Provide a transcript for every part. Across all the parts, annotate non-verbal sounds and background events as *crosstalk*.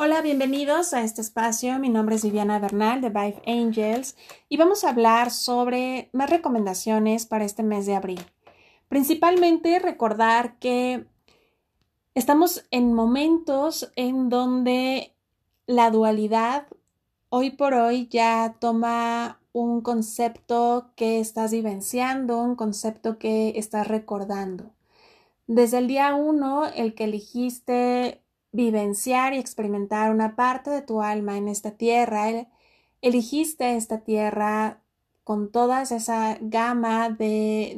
Hola, bienvenidos a este espacio. Mi nombre es Viviana Bernal de Vive Angels y vamos a hablar sobre más recomendaciones para este mes de abril. Principalmente recordar que estamos en momentos en donde la dualidad hoy por hoy ya toma un concepto que estás vivenciando, un concepto que estás recordando. Desde el día uno, el que elegiste vivenciar y experimentar una parte de tu alma en esta tierra. Eligiste esta tierra con toda esa gama de,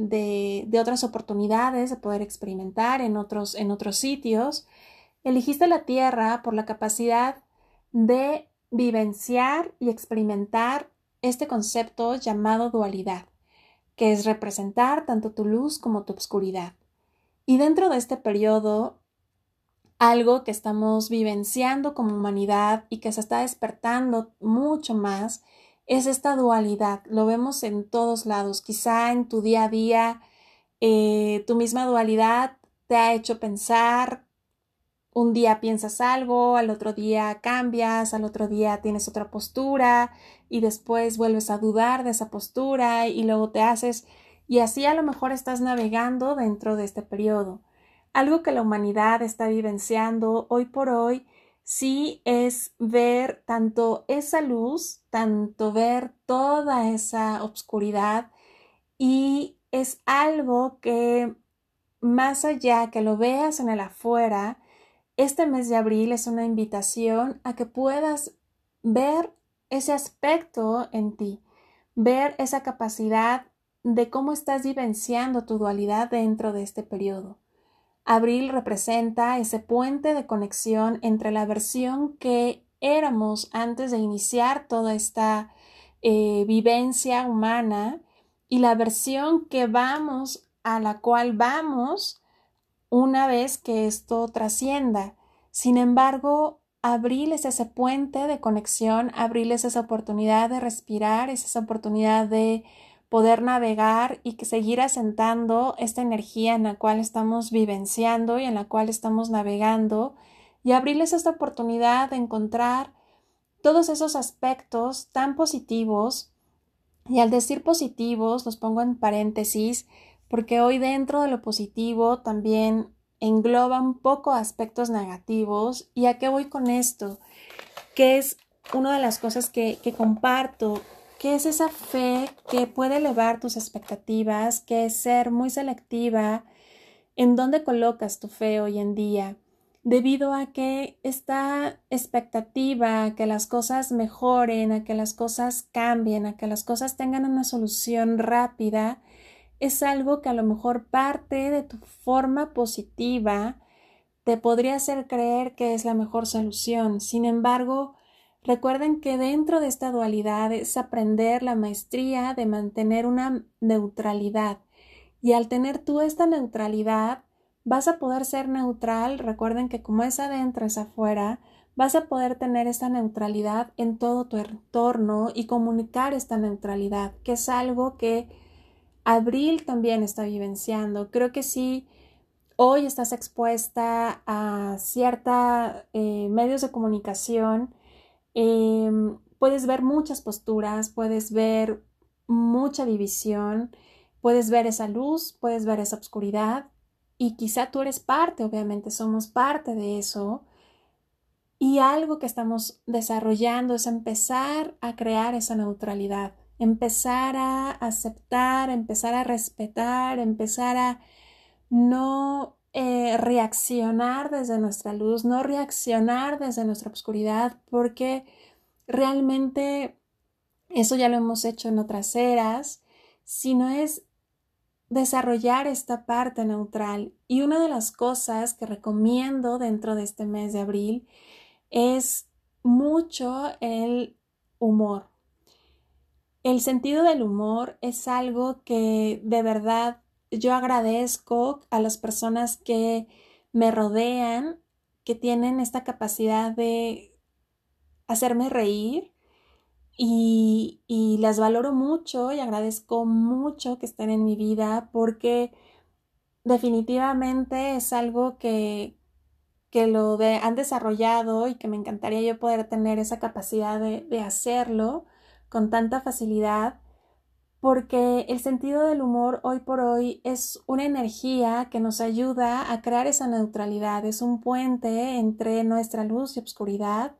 de, otras oportunidades de poder experimentar en otros, en otros sitios. Eligiste la tierra por la capacidad de vivenciar y experimentar este concepto llamado dualidad, que es representar tanto tu luz como tu oscuridad. Y dentro de este periodo algo que estamos vivenciando como humanidad y que se está despertando mucho más es esta dualidad. Lo vemos en todos lados. Quizá en tu día a día eh, tu misma dualidad te ha hecho pensar, un día piensas algo, al otro día cambias, al otro día tienes otra postura y después vuelves a dudar de esa postura y luego te haces y así a lo mejor estás navegando dentro de este periodo algo que la humanidad está vivenciando hoy por hoy, sí es ver tanto esa luz, tanto ver toda esa obscuridad y es algo que más allá que lo veas en el afuera, este mes de abril es una invitación a que puedas ver ese aspecto en ti, ver esa capacidad de cómo estás vivenciando tu dualidad dentro de este periodo. Abril representa ese puente de conexión entre la versión que éramos antes de iniciar toda esta eh, vivencia humana y la versión que vamos a la cual vamos una vez que esto trascienda. Sin embargo, abril es ese puente de conexión, abril es esa oportunidad de respirar, es esa oportunidad de poder navegar y seguir asentando esta energía en la cual estamos vivenciando y en la cual estamos navegando y abrirles esta oportunidad de encontrar todos esos aspectos tan positivos. Y al decir positivos los pongo en paréntesis porque hoy dentro de lo positivo también engloba un poco aspectos negativos. Y a qué voy con esto que es una de las cosas que, que comparto ¿Qué es esa fe que puede elevar tus expectativas, que es ser muy selectiva en dónde colocas tu fe hoy en día, debido a que esta expectativa que las cosas mejoren, a que las cosas cambien, a que las cosas tengan una solución rápida, es algo que a lo mejor parte de tu forma positiva te podría hacer creer que es la mejor solución. Sin embargo, Recuerden que dentro de esta dualidad es aprender la maestría de mantener una neutralidad. Y al tener tú esta neutralidad, vas a poder ser neutral. Recuerden que como es adentro, es afuera, vas a poder tener esta neutralidad en todo tu entorno y comunicar esta neutralidad, que es algo que Abril también está vivenciando. Creo que sí, hoy estás expuesta a ciertos eh, medios de comunicación Em, puedes ver muchas posturas, puedes ver mucha división, puedes ver esa luz, puedes ver esa oscuridad y quizá tú eres parte, obviamente somos parte de eso. Y algo que estamos desarrollando es empezar a crear esa neutralidad, empezar a aceptar, empezar a respetar, empezar a no eh, reaccionar desde nuestra luz, no reaccionar desde nuestra oscuridad, porque realmente eso ya lo hemos hecho en otras eras, sino es desarrollar esta parte neutral. Y una de las cosas que recomiendo dentro de este mes de abril es mucho el humor. El sentido del humor es algo que de verdad yo agradezco a las personas que me rodean, que tienen esta capacidad de hacerme reír y, y, las valoro mucho y agradezco mucho que estén en mi vida porque definitivamente es algo que, que lo han desarrollado y que me encantaría yo poder tener esa capacidad de, de hacerlo con tanta facilidad, porque el sentido del humor hoy por hoy es una energía que nos ayuda a crear esa neutralidad, es un puente entre nuestra luz y obscuridad,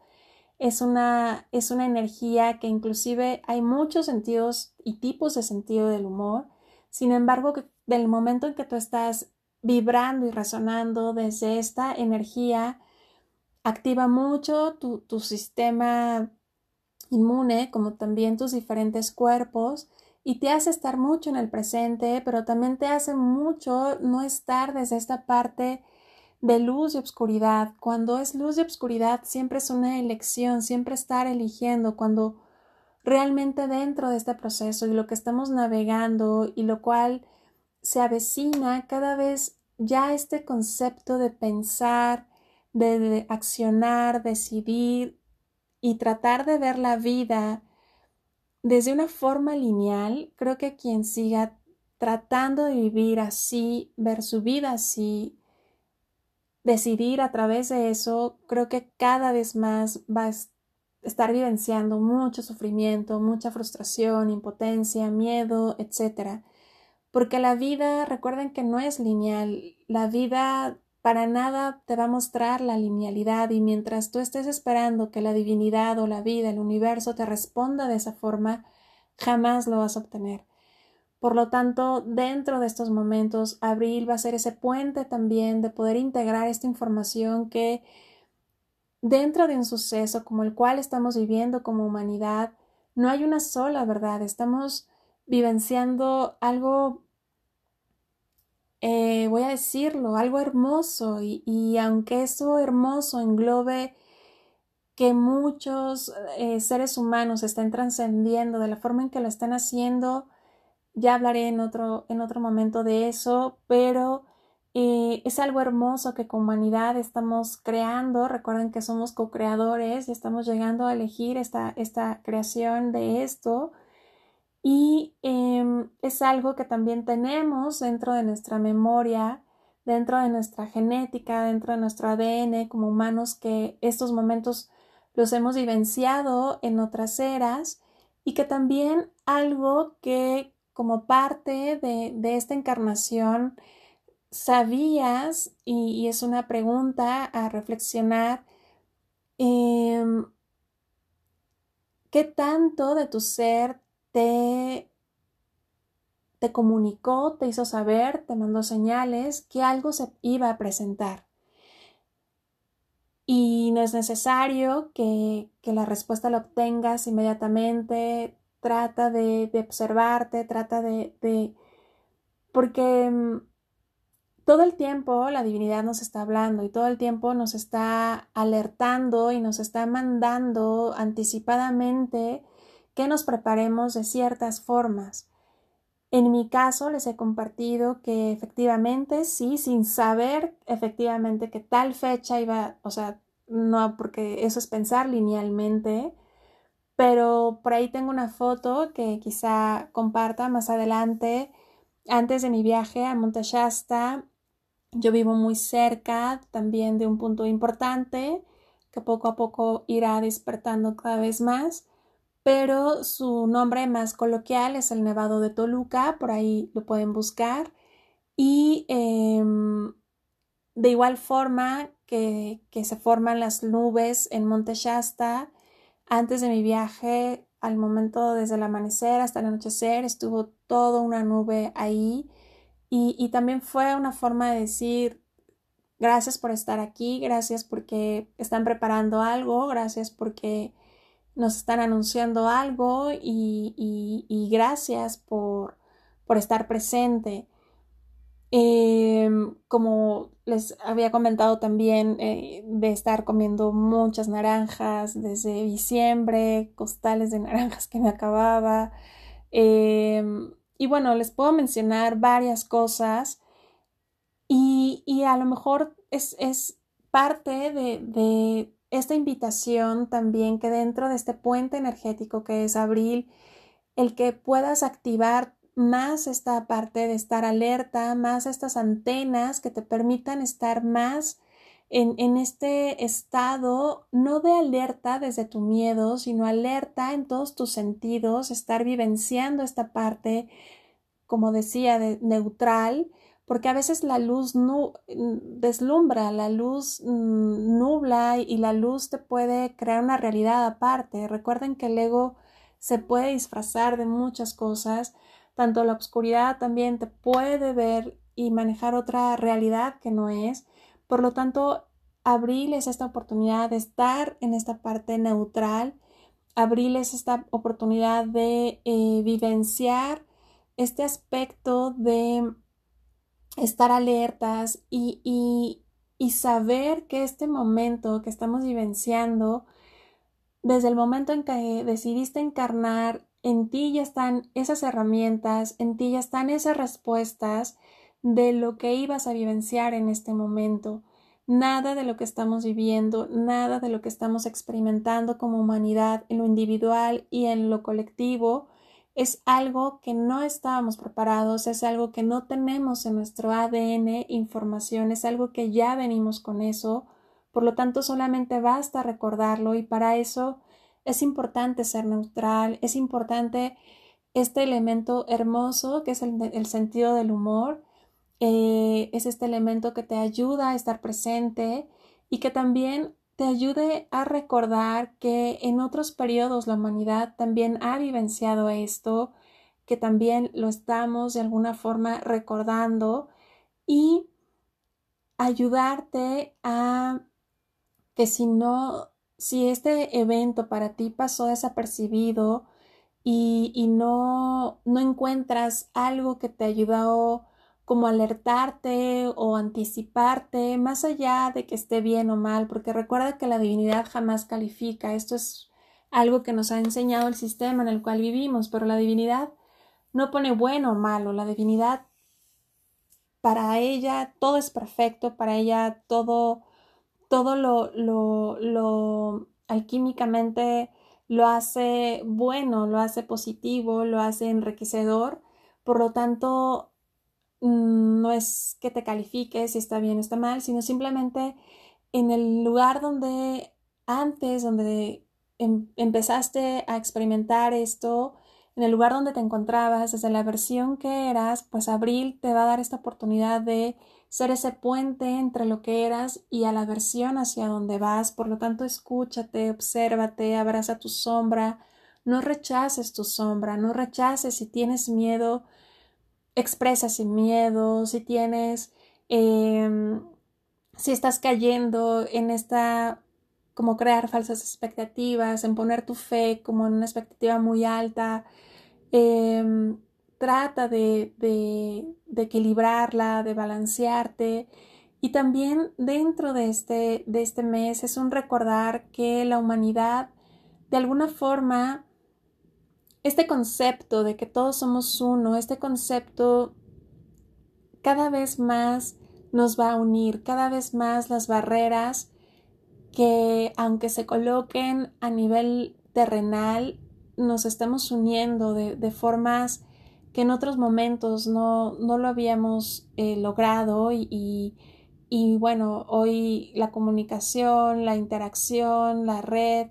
es una, es una energía que inclusive hay muchos sentidos y tipos de sentido del humor, sin embargo, del momento en que tú estás vibrando y resonando desde esta energía, activa mucho tu, tu sistema inmune, como también tus diferentes cuerpos, y te hace estar mucho en el presente, pero también te hace mucho no estar desde esta parte de luz y obscuridad. Cuando es luz y obscuridad siempre es una elección, siempre estar eligiendo, cuando realmente dentro de este proceso y lo que estamos navegando y lo cual se avecina cada vez ya este concepto de pensar, de, accionar, decidir y tratar de ver la vida desde una forma lineal, creo que quien siga tratando de vivir así, ver su vida así, decidir a través de eso, creo que cada vez más va a estar vivenciando mucho sufrimiento, mucha frustración, impotencia, miedo, etc. Porque la vida, recuerden que no es lineal, la vida para nada te va a mostrar la linealidad y mientras tú estés esperando que la divinidad o la vida, el universo te responda de esa forma, jamás lo vas a obtener. Por lo tanto, dentro de estos momentos, abril va a ser ese puente también de poder integrar esta información que dentro de un suceso como el cual estamos viviendo como humanidad, no hay una sola verdad, estamos vivenciando algo, eh, voy a decirlo, algo hermoso y, aunque eso hermoso englobe que muchos eh, seres humanos estén trascendiendo de la forma en que lo están haciendo, ya hablaré en otro, en otro momento de eso, pero eh, es algo hermoso que como humanidad estamos creando. Recuerden que somos co-creadores y estamos llegando a elegir esta, esta creación de esto y em, es algo que también tenemos dentro de nuestra memoria, dentro de nuestra genética, dentro de nuestro ADN como humanos que estos momentos los hemos vivenciado en otras eras y que también algo que como parte de, esta encarnación sabías, y, es una pregunta a reflexionar, em, ¿qué tanto de tu ser te, comunicó, te hizo saber, te mandó señales que algo se iba a presentar. Y no es necesario que, la respuesta la obtengas inmediatamente, trata de, observarte, trata de, de, porque mm, todo el tiempo la divinidad nos está hablando y todo el tiempo nos está alertando y nos está mandando anticipadamente que nos preparemos de ciertas formas. En mi caso les he compartido que efectivamente, sí, sin saber efectivamente que tal fecha iba, o sea, no, porque eso es pensar linealmente, pero por ahí tengo una foto que quizá comparta más adelante, antes de mi viaje a Monte Shasta. Yo vivo muy cerca también de un punto importante que poco a poco irá despertando cada vez más pero su nombre más coloquial es el Nevado de Toluca, por ahí lo pueden buscar. Y em, de igual forma que, que, se forman las nubes en Monte Shasta, antes de mi viaje, al momento desde el amanecer hasta el anochecer, estuvo toda una nube ahí. Y, y también fue una forma de decir, gracias por estar aquí, gracias porque están preparando algo, gracias porque nos están anunciando algo y, gracias por, estar presente. Em, como les había comentado también, eh, de estar comiendo muchas naranjas desde diciembre, costales de *laughs* naranjas que me acababa. Em, y bueno, les puedo mencionar varias cosas y, a lo mejor es, parte de esta invitación también que dentro de este puente energético que es abril, el que puedas activar más esta parte de estar alerta, más estas antenas que te permitan estar más en, en, este estado no de alerta desde tu miedo, sino alerta en todos tus sentidos, estar vivenciando esta parte, como decía, de, neutral, porque a veces la luz nu deslumbra, la luz mm, nubla y la luz te puede crear una realidad aparte. Recuerden que el ego se puede disfrazar de muchas cosas, tanto la oscuridad también te puede ver y manejar otra realidad que no es. Por lo tanto, abrirles esta oportunidad de estar en esta parte neutral, abrirles esta oportunidad de eh, vivenciar este aspecto de estar alertas y, y, saber que este momento que estamos vivenciando, desde el momento en que decidiste encarnar, en ti ya están esas herramientas, en ti ya están esas respuestas de lo que ibas a vivenciar en este momento. Nada de lo que estamos viviendo, nada de lo que estamos experimentando como humanidad en lo individual y en lo colectivo es algo que no estábamos preparados, es algo que no tenemos en nuestro ADN información, es algo que ya venimos con eso, por lo tanto solamente basta recordarlo y para eso es importante ser neutral, es importante este elemento hermoso que es el, sentido del humor, eh, es este elemento que te ayuda a estar presente y que también te ayude a recordar que en otros periodos la humanidad también ha vivenciado esto, que también lo estamos de alguna forma recordando y ayudarte a que si no, si este evento para ti pasó desapercibido y, y no, no encuentras algo que te ayudó como alertarte o anticiparte, más allá de que esté bien o mal, porque recuerda que la divinidad jamás califica, esto es algo que nos ha enseñado el sistema en el cual vivimos, pero la divinidad no pone bueno o malo, la divinidad para ella todo es perfecto, para ella todo, todo lo, lo, lo alquímicamente lo hace bueno, lo hace positivo, lo hace enriquecedor, por lo tanto Mm, no es que te califiques si está bien o está mal, sino simplemente en el lugar donde antes, donde em, empezaste a experimentar esto, en el lugar donde te encontrabas, desde la versión que eras, pues abril te va a dar esta oportunidad de ser ese puente entre lo que eras y a la versión hacia donde vas. Por lo tanto, escúchate, obsérvate, abraza tu sombra, no rechaces tu sombra, no rechaces si tienes miedo expresa sin miedo, si tienes, em, si estás cayendo en esta, como crear falsas expectativas, en poner tu fe como en una expectativa muy alta, em, trata de, de, de, equilibrarla, de balancearte. Y también dentro de este, de este mes es un recordar que la humanidad de alguna forma este concepto de que todos somos uno, este concepto cada vez más nos va a unir, cada vez más las barreras que aunque se coloquen a nivel terrenal, nos estamos uniendo de, formas que en otros momentos no, no lo habíamos eh, logrado y, y, bueno, hoy la comunicación, la interacción, la red,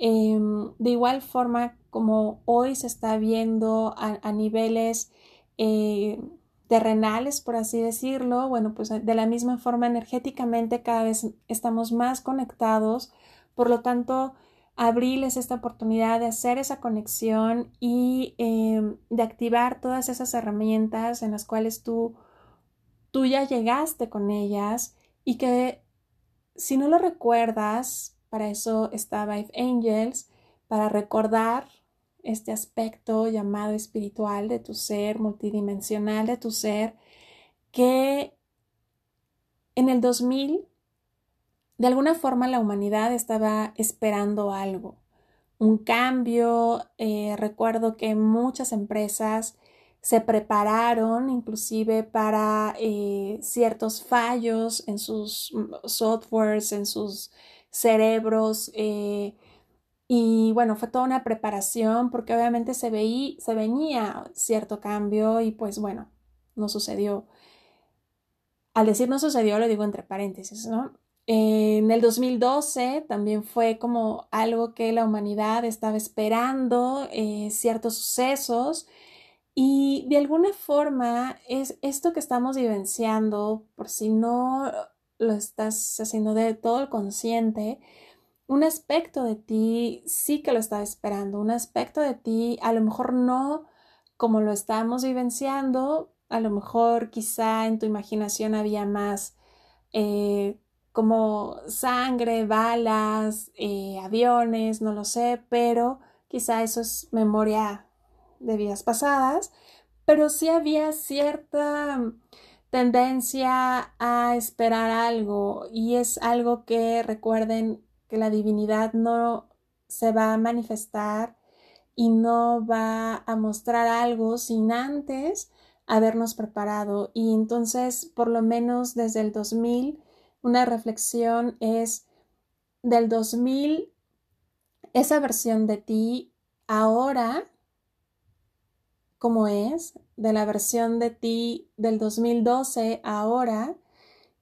em, de igual forma como hoy se está viendo a, niveles eh, terrenales, por así decirlo, bueno, pues de la misma forma energéticamente cada vez estamos más conectados, por lo tanto, abrirles esta oportunidad de hacer esa conexión y em, de activar todas esas herramientas en las cuales tú, tú ya llegaste con ellas y que si no lo recuerdas, para eso está Vive Angels, para recordar este aspecto llamado espiritual de tu ser, multidimensional de tu ser, que en el 2000, de alguna forma la humanidad estaba esperando algo, un cambio. Eh, recuerdo que muchas empresas se prepararon inclusive para eh, ciertos fallos en sus softwares, en sus cerebros. Eh, y bueno, fue toda una preparación porque obviamente se, veía, se venía cierto cambio y pues bueno, no sucedió. Al decir no sucedió, lo digo entre paréntesis, ¿no? En el 2012 también fue como algo que la humanidad estaba esperando, eh, ciertos sucesos, y de alguna forma es esto que estamos vivenciando, por si no lo estás haciendo de todo el consciente, un aspecto de ti sí que lo estaba esperando, un aspecto de ti a lo mejor no como lo estamos vivenciando, a lo mejor quizá en tu imaginación había más eh, como sangre, balas, eh, aviones, no lo sé, pero quizá eso es memoria de vidas pasadas, pero sí había cierta tendencia a esperar algo y es algo que recuerden que la divinidad no se va a manifestar y no va a mostrar algo sin antes habernos preparado. Y entonces por lo menos desde el 2000 una reflexión es del 2000 esa versión de ti ahora como es, de la versión de ti del 2012 ahora.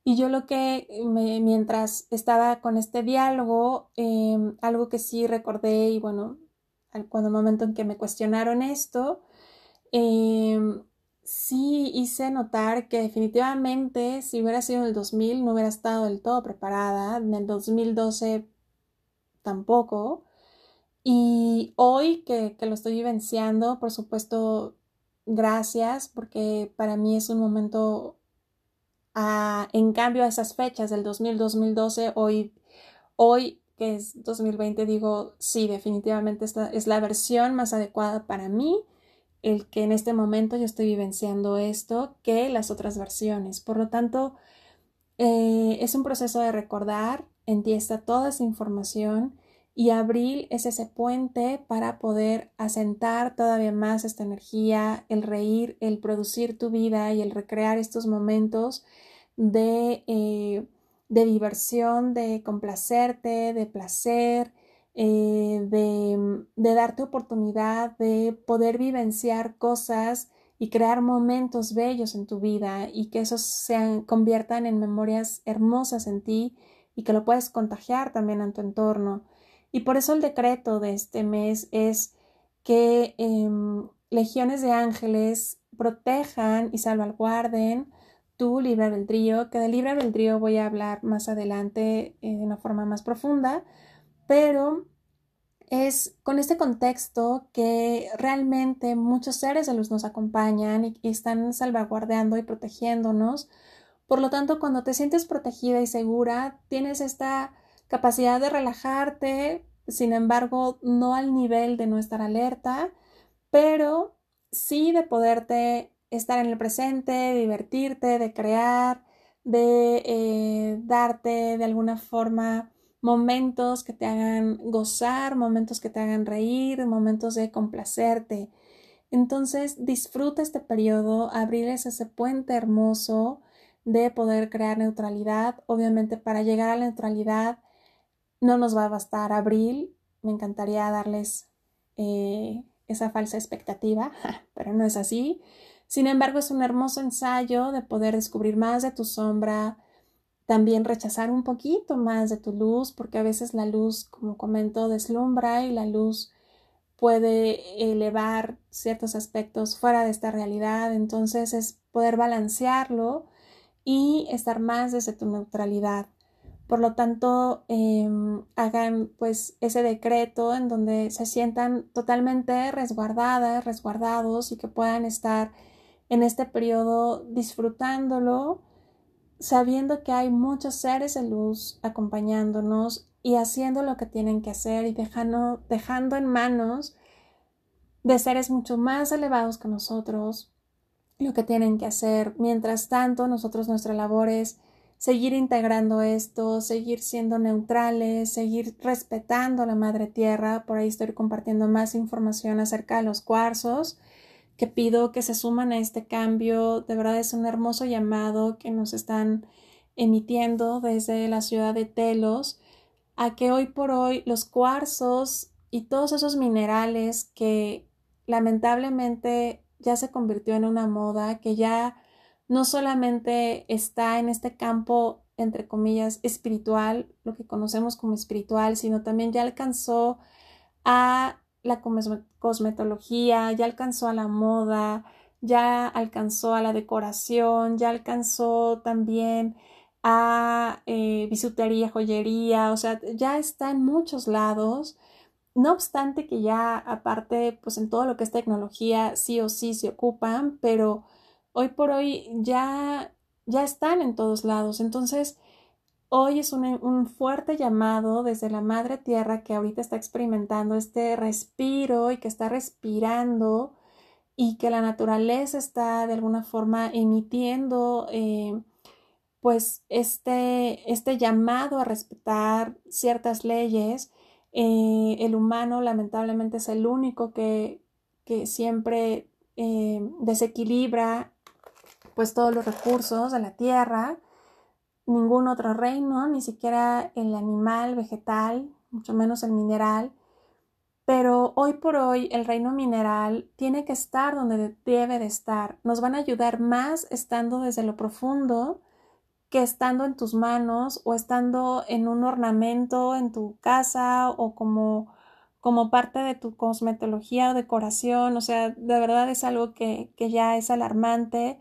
Y yo lo que mientras estaba con este diálogo, em, algo que sí recordé y bueno, cuando el momento en que me cuestionaron esto, em, sí hice notar que definitivamente si hubiera sido en el 2000 no hubiera estado del todo preparada, en el 2012 tampoco. Y hoy que, lo estoy vivenciando, por supuesto, gracias, porque para mí es un momento, ah, en cambio a esas fechas del 2000-2012, hoy, hoy que es 2020, digo, sí, definitivamente esta es la versión más adecuada para mí, el que en este momento yo estoy vivenciando esto, que las otras versiones. Por lo tanto, eh, es un proceso de recordar, en ti está toda esa información y abril es ese puente para poder asentar todavía más esta energía, el reír, el producir tu vida y el recrear estos momentos de, eh, de diversión, de complacerte, de placer, eh, de, de darte oportunidad de poder vivenciar cosas y crear momentos bellos en tu vida y que esos se conviertan en memorias hermosas en ti y que lo puedes contagiar también en tu entorno. Y por eso el decreto de este mes es que em, legiones de ángeles protejan y salvaguarden tu libre albedrío, que del libre albedrío voy a hablar más adelante eh, de una forma más profunda, pero es con este contexto que realmente muchos seres de luz nos acompañan y están salvaguardando y protegiéndonos. Por lo tanto, cuando te sientes protegida y segura, tienes esta capacidad de relajarte, sin embargo, no al nivel de no estar alerta, pero sí de poderte estar en el presente, divertirte, de crear, de eh, darte de alguna forma momentos que te hagan gozar, momentos que te hagan reír, momentos de complacerte. Entonces disfruta este periodo, abrirles ese puente hermoso de poder crear neutralidad. Obviamente para llegar a la neutralidad no nos va a bastar abril, me encantaría darles eh, esa falsa expectativa, *laughs* pero no es así. Sin embargo, es un hermoso ensayo de poder descubrir más de tu sombra, también rechazar un poquito más de tu luz, porque a veces la luz, como comento, deslumbra y la luz puede elevar ciertos aspectos fuera de esta realidad. Entonces es poder balancearlo y estar más desde tu neutralidad. Por lo tanto, em, hagan pues ese decreto en donde se sientan totalmente resguardadas, resguardados y que puedan estar en este periodo disfrutándolo, sabiendo que hay muchos seres de luz acompañándonos y haciendo lo que tienen que hacer y dejando, dejando en manos de seres mucho más elevados que nosotros lo que tienen que hacer. Mientras tanto, nosotros nuestra labor es seguir integrando esto, seguir siendo neutrales, seguir respetando la madre tierra. Por ahí estoy compartiendo más información acerca de los cuarzos que pido que se suman a este cambio. De verdad es un hermoso llamado que nos están emitiendo desde la ciudad de Telos a que hoy por hoy los cuarzos y todos esos minerales que lamentablemente ya se convirtió en una moda, que ya no solamente está en este campo entre comillas, espiritual, lo que conocemos como espiritual, sino también ya alcanzó a la cosmetología, ya alcanzó a la moda, ya alcanzó a la decoración, ya alcanzó también a eh, bisutería, joyería, o sea, ya está en muchos lados. No obstante que ya aparte, pues en todo lo que es tecnología, sí o sí se ocupan, pero hoy por hoy ya, ya están en todos lados. Entonces, hoy es un, un fuerte llamado desde la Madre Tierra que ahorita está experimentando este respiro y que está respirando y que la naturaleza está de alguna forma emitiendo eh, pues este, este llamado a respetar ciertas leyes. Eh, el humano lamentablemente es el único que, que siempre eh, desequilibra pues todos los recursos de la tierra. Ningún otro reino, ni siquiera el animal, vegetal, mucho menos el mineral, pero hoy por hoy el reino mineral tiene que estar donde debe de estar. Nos van a ayudar más estando desde lo profundo que estando en tus manos o estando en un ornamento en tu casa o como, como parte de tu cosmetología o decoración. O sea, de verdad es algo que, que ya es alarmante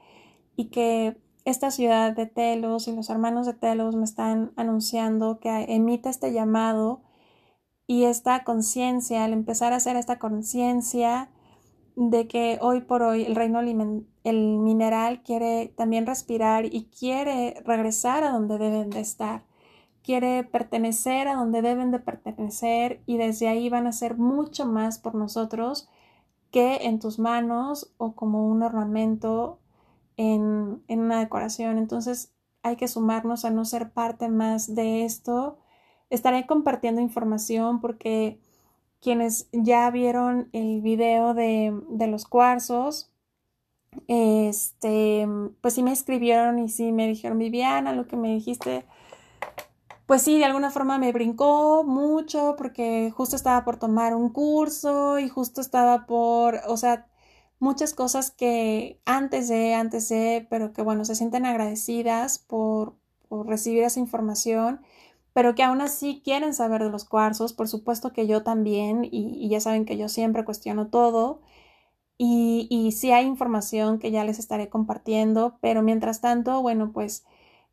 y que esta ciudad de Telos y los hermanos de Telos me están anunciando que emite este llamado y esta conciencia, al empezar a hacer esta conciencia de que hoy por hoy el reino el mineral quiere también respirar y quiere regresar a donde deben de estar, quiere pertenecer a donde deben de pertenecer y desde ahí van a ser mucho más por nosotros que en tus manos o como un ornamento en, en una decoración. Entonces hay que sumarnos a no ser parte más de esto Estaré compartiendo información porque quienes ya vieron el video de, de los cuarzos, este, pues sí me escribieron y sí me dijeron, Viviana, lo que me dijiste, pues sí, de alguna forma me brincó mucho porque justo estaba por tomar un curso y justo estaba por, o sea, muchas cosas que antes de, antes de, pero que bueno, se sienten agradecidas por, por recibir esa información pero que aún así quieren saber de los cuarzos, por supuesto que yo también, y, ya saben que yo siempre cuestiono todo, y, y sí hay información que ya les estaré compartiendo, pero mientras tanto, bueno, pues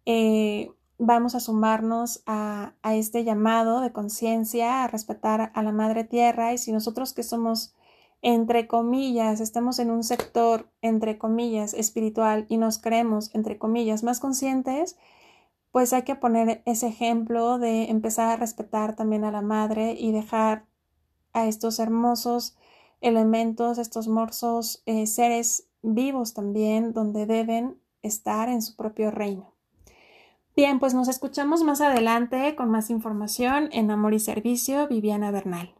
eh, vamos a sumarnos a, a este llamado de conciencia, a respetar a la Madre Tierra, y si nosotros que somos entre comillas, estamos en un sector, entre comillas, espiritual y nos creemos, entre comillas, más conscientes, pues hay que poner ese ejemplo de empezar a respetar también a la madre y dejar a estos hermosos elementos, estos morsos eh, seres vivos también, donde deben estar en su propio reino. Bien, pues nos escuchamos más adelante con más información en Amor y Servicio, Viviana Bernal.